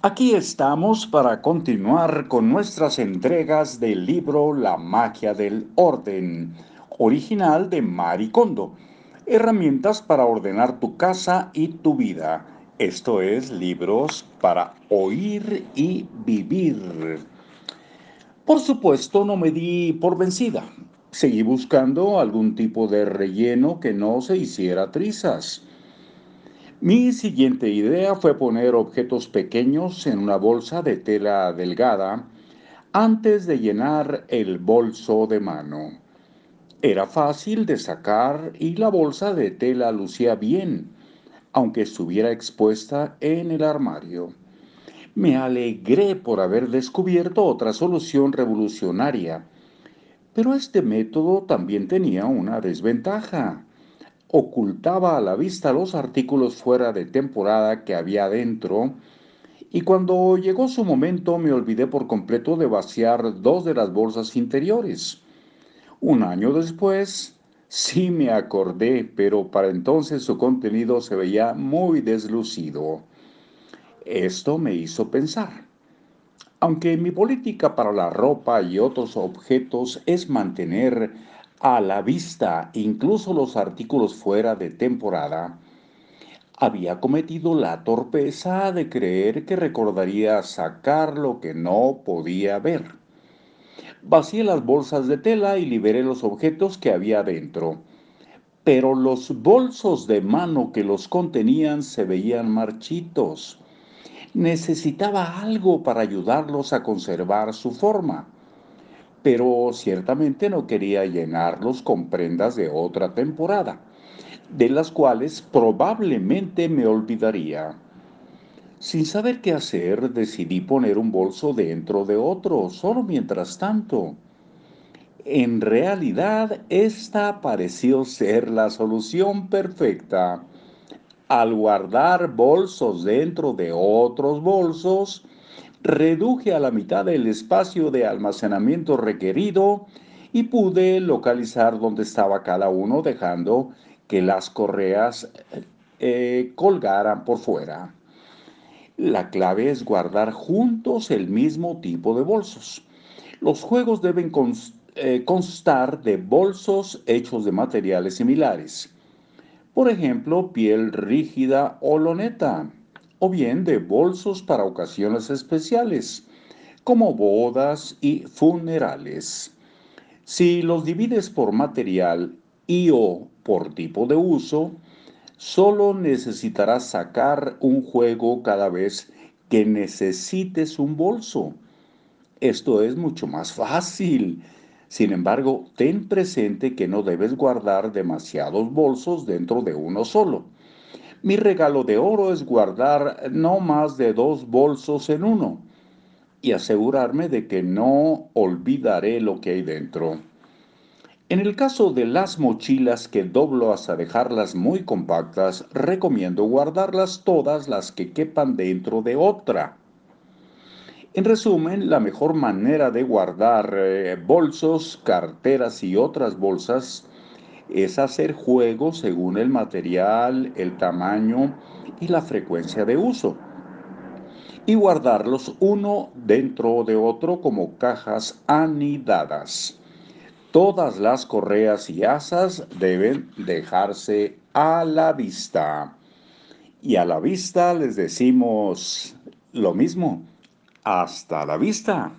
Aquí estamos para continuar con nuestras entregas del libro La magia del orden, original de Maricondo. Herramientas para ordenar tu casa y tu vida. Esto es libros para oír y vivir. Por supuesto, no me di por vencida. Seguí buscando algún tipo de relleno que no se hiciera trizas. Mi siguiente idea fue poner objetos pequeños en una bolsa de tela delgada antes de llenar el bolso de mano. Era fácil de sacar y la bolsa de tela lucía bien, aunque estuviera expuesta en el armario. Me alegré por haber descubierto otra solución revolucionaria, pero este método también tenía una desventaja ocultaba a la vista los artículos fuera de temporada que había dentro, y cuando llegó su momento me olvidé por completo de vaciar dos de las bolsas interiores. Un año después, sí me acordé, pero para entonces su contenido se veía muy deslucido. Esto me hizo pensar. Aunque mi política para la ropa y otros objetos es mantener a la vista incluso los artículos fuera de temporada, había cometido la torpeza de creer que recordaría sacar lo que no podía ver. Vacié las bolsas de tela y liberé los objetos que había dentro, pero los bolsos de mano que los contenían se veían marchitos. Necesitaba algo para ayudarlos a conservar su forma pero ciertamente no quería llenarlos con prendas de otra temporada, de las cuales probablemente me olvidaría. Sin saber qué hacer, decidí poner un bolso dentro de otro, solo mientras tanto. En realidad, esta pareció ser la solución perfecta. Al guardar bolsos dentro de otros bolsos, reduje a la mitad el espacio de almacenamiento requerido y pude localizar dónde estaba cada uno dejando que las correas eh, colgaran por fuera. La clave es guardar juntos el mismo tipo de bolsos. Los juegos deben eh, constar de bolsos hechos de materiales similares. Por ejemplo, piel rígida o loneta o bien de bolsos para ocasiones especiales, como bodas y funerales. Si los divides por material y o por tipo de uso, solo necesitarás sacar un juego cada vez que necesites un bolso. Esto es mucho más fácil. Sin embargo, ten presente que no debes guardar demasiados bolsos dentro de uno solo mi regalo de oro es guardar no más de dos bolsos en uno y asegurarme de que no olvidaré lo que hay dentro. En el caso de las mochilas que doblo hasta dejarlas muy compactas, recomiendo guardarlas todas las que quepan dentro de otra. En resumen, la mejor manera de guardar eh, bolsos, carteras y otras bolsas es hacer juegos según el material, el tamaño y la frecuencia de uso y guardarlos uno dentro de otro como cajas anidadas. Todas las correas y asas deben dejarse a la vista. Y a la vista les decimos lo mismo. Hasta la vista.